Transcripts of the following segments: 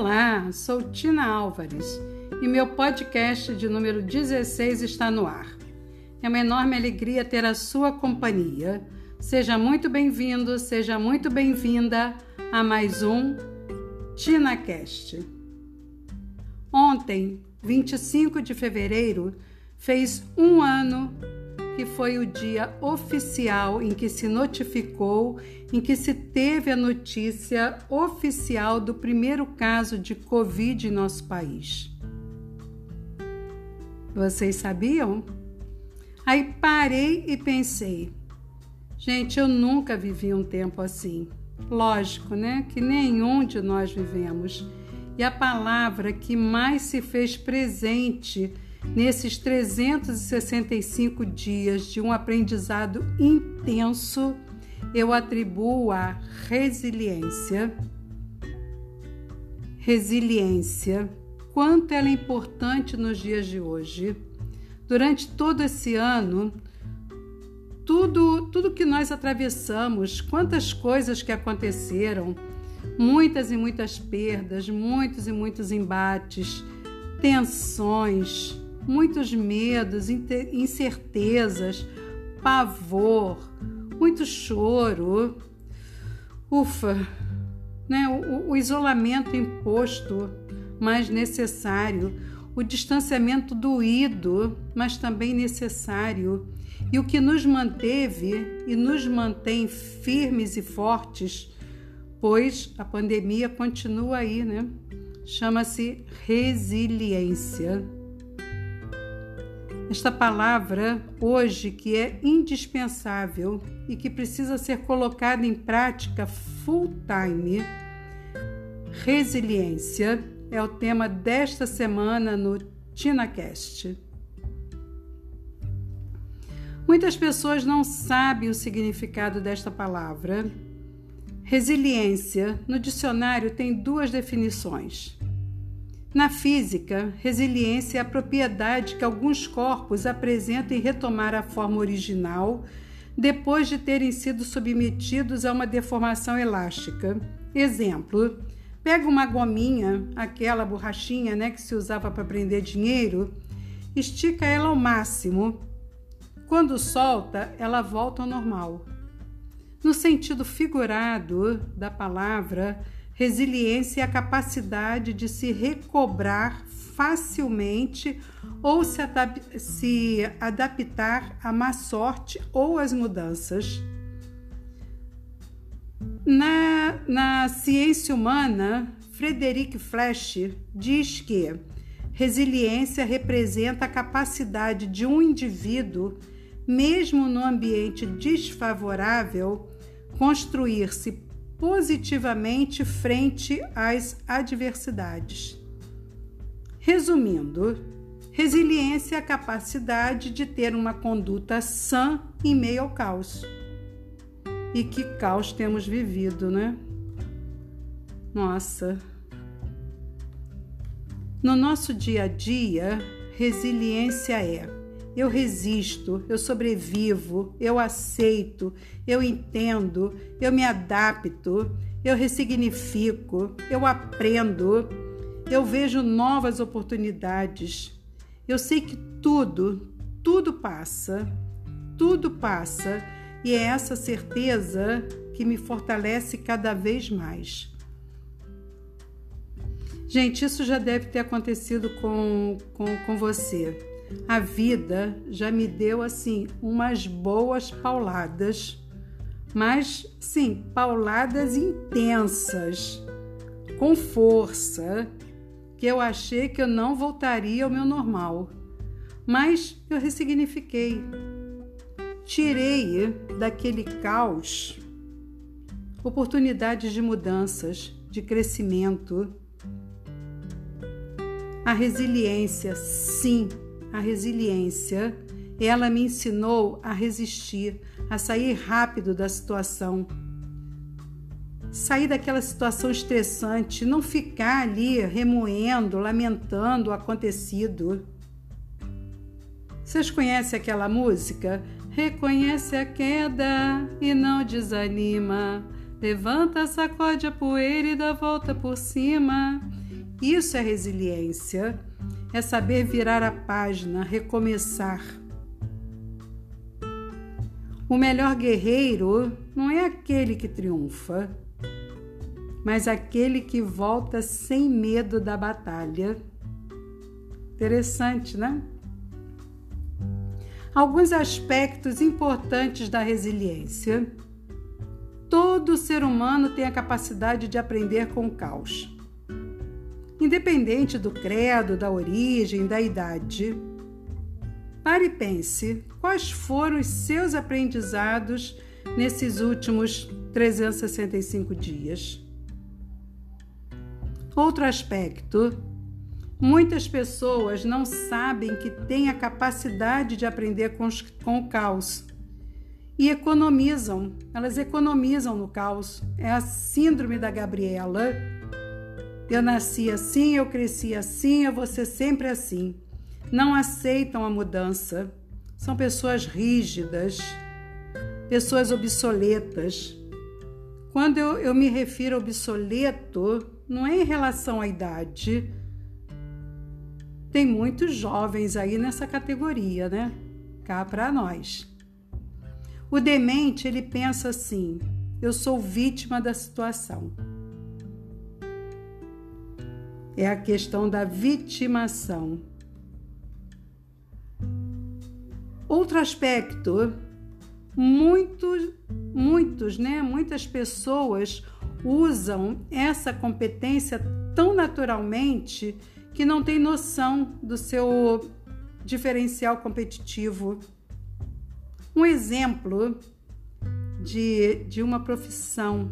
Olá, sou Tina Álvares e meu podcast de número 16 está no ar. É uma enorme alegria ter a sua companhia. Seja muito bem-vindo, seja muito bem-vinda a mais um TinaCast. Ontem, 25 de fevereiro, fez um ano foi o dia oficial em que se notificou, em que se teve a notícia oficial do primeiro caso de Covid em nosso país. Vocês sabiam? Aí parei e pensei, gente, eu nunca vivi um tempo assim. Lógico, né? Que nenhum de nós vivemos. E a palavra que mais se fez presente nesses 365 dias de um aprendizado intenso, eu atribuo a resiliência. Resiliência, quanto ela é importante nos dias de hoje. Durante todo esse ano, tudo, tudo que nós atravessamos, quantas coisas que aconteceram, muitas e muitas perdas, muitos e muitos embates, tensões, muitos medos, incertezas, pavor, muito choro. Ufa, né? o, o isolamento imposto, mas necessário, o distanciamento doído, mas também necessário, e o que nos manteve e nos mantém firmes e fortes, pois a pandemia continua aí, né? Chama-se resiliência. Esta palavra, hoje, que é indispensável e que precisa ser colocada em prática full time, resiliência, é o tema desta semana no TinaCast. Muitas pessoas não sabem o significado desta palavra. Resiliência, no dicionário, tem duas definições. Na física, resiliência é a propriedade que alguns corpos apresentam em retomar a forma original depois de terem sido submetidos a uma deformação elástica. Exemplo: pega uma gominha, aquela borrachinha né, que se usava para prender dinheiro, estica ela ao máximo. Quando solta, ela volta ao normal. No sentido figurado da palavra, Resiliência é a capacidade de se recobrar facilmente ou se, se adaptar à má sorte ou às mudanças. Na, na ciência humana, Frederic Flesch diz que resiliência representa a capacidade de um indivíduo, mesmo no ambiente desfavorável, construir-se positivamente frente às adversidades. Resumindo, resiliência é a capacidade de ter uma conduta sã em meio ao caos. E que caos temos vivido, né? Nossa. No nosso dia a dia, resiliência é eu resisto, eu sobrevivo, eu aceito, eu entendo, eu me adapto, eu ressignifico, eu aprendo, eu vejo novas oportunidades. Eu sei que tudo, tudo passa, tudo passa, e é essa certeza que me fortalece cada vez mais. Gente, isso já deve ter acontecido com, com, com você a vida já me deu assim umas boas pauladas, mas sim, pauladas intensas, com força, que eu achei que eu não voltaria ao meu normal. Mas eu ressignifiquei. Tirei daquele caos oportunidades de mudanças, de crescimento. A resiliência, sim, a resiliência. Ela me ensinou a resistir, a sair rápido da situação. Sair daquela situação estressante, não ficar ali remoendo, lamentando o acontecido. Vocês conhecem aquela música? Reconhece a queda e não desanima. Levanta, sacode a poeira e dá volta por cima. Isso é resiliência, é saber virar a página, recomeçar. O melhor guerreiro não é aquele que triunfa, mas aquele que volta sem medo da batalha. Interessante, né? Alguns aspectos importantes da resiliência. Todo ser humano tem a capacidade de aprender com o caos. Independente do credo, da origem, da idade. Pare e pense: quais foram os seus aprendizados nesses últimos 365 dias? Outro aspecto: muitas pessoas não sabem que têm a capacidade de aprender com, os, com o caos e economizam, elas economizam no caos. É a síndrome da Gabriela. Eu nasci assim, eu cresci assim, eu vou ser sempre assim. Não aceitam a mudança. São pessoas rígidas, pessoas obsoletas. Quando eu, eu me refiro a obsoleto, não é em relação à idade. Tem muitos jovens aí nessa categoria, né? Cá para nós. O demente, ele pensa assim: eu sou vítima da situação. É a questão da vitimação. Outro aspecto, muitos, muitos, né? Muitas pessoas usam essa competência tão naturalmente que não tem noção do seu diferencial competitivo. Um exemplo de, de uma profissão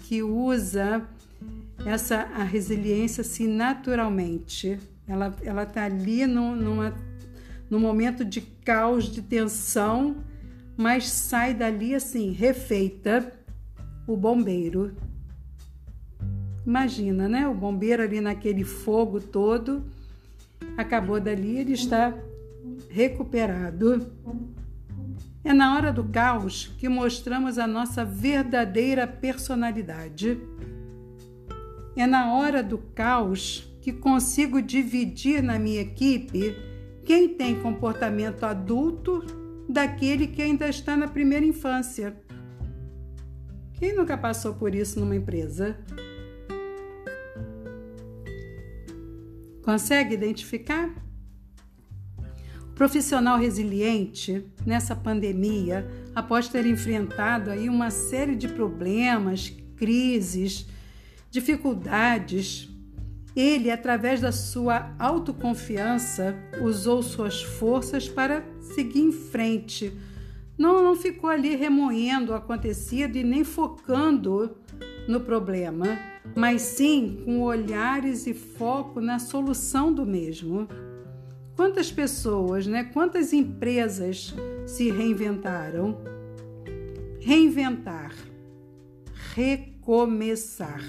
que usa essa a resiliência assim naturalmente. Ela ela está ali no, numa, no momento de caos, de tensão, mas sai dali assim refeita. O bombeiro Imagina, né? O bombeiro ali naquele fogo todo, acabou dali, ele está recuperado. É na hora do caos que mostramos a nossa verdadeira personalidade. É na hora do caos que consigo dividir na minha equipe quem tem comportamento adulto daquele que ainda está na primeira infância. Quem nunca passou por isso numa empresa? Consegue identificar? O profissional resiliente nessa pandemia, após ter enfrentado aí uma série de problemas, crises, dificuldades, ele, através da sua autoconfiança, usou suas forças para seguir em frente. Não, não ficou ali remoendo o acontecido e nem focando no problema mas sim com olhares e foco na solução do mesmo. Quantas pessoas, né? Quantas empresas se reinventaram? Reinventar, recomeçar.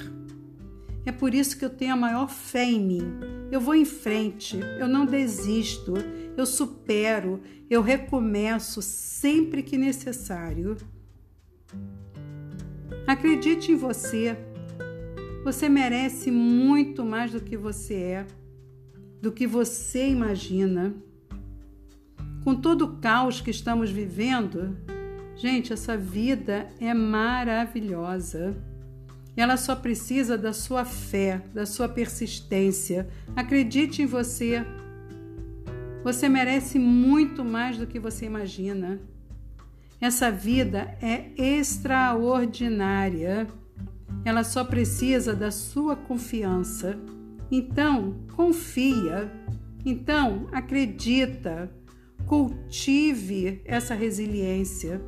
É por isso que eu tenho a maior fé em mim. Eu vou em frente, eu não desisto, eu supero, eu recomeço sempre que necessário. Acredite em você, você merece muito mais do que você é, do que você imagina. Com todo o caos que estamos vivendo, gente, essa vida é maravilhosa. Ela só precisa da sua fé, da sua persistência. Acredite em você. Você merece muito mais do que você imagina. Essa vida é extraordinária. Ela só precisa da sua confiança. Então, confia. Então, acredita. Cultive essa resiliência,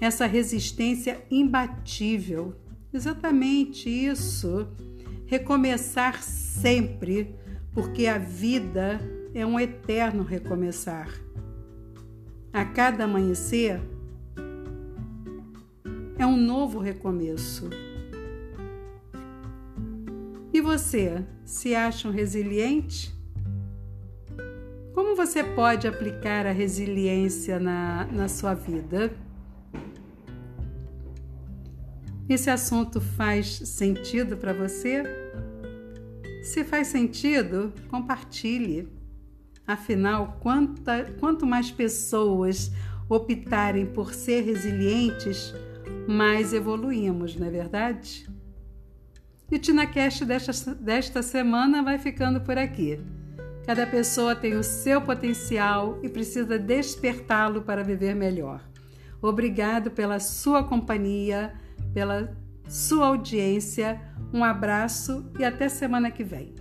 essa resistência imbatível. Exatamente isso. Recomeçar sempre, porque a vida é um eterno recomeçar. A cada amanhecer é um novo recomeço. E você, se acha um resiliente? Como você pode aplicar a resiliência na, na sua vida? Esse assunto faz sentido para você? Se faz sentido, compartilhe. Afinal, quanta, quanto mais pessoas optarem por ser resilientes, mais evoluímos, não é verdade? E o TinaCast desta, desta semana vai ficando por aqui. Cada pessoa tem o seu potencial e precisa despertá-lo para viver melhor. Obrigado pela sua companhia, pela sua audiência. Um abraço e até semana que vem.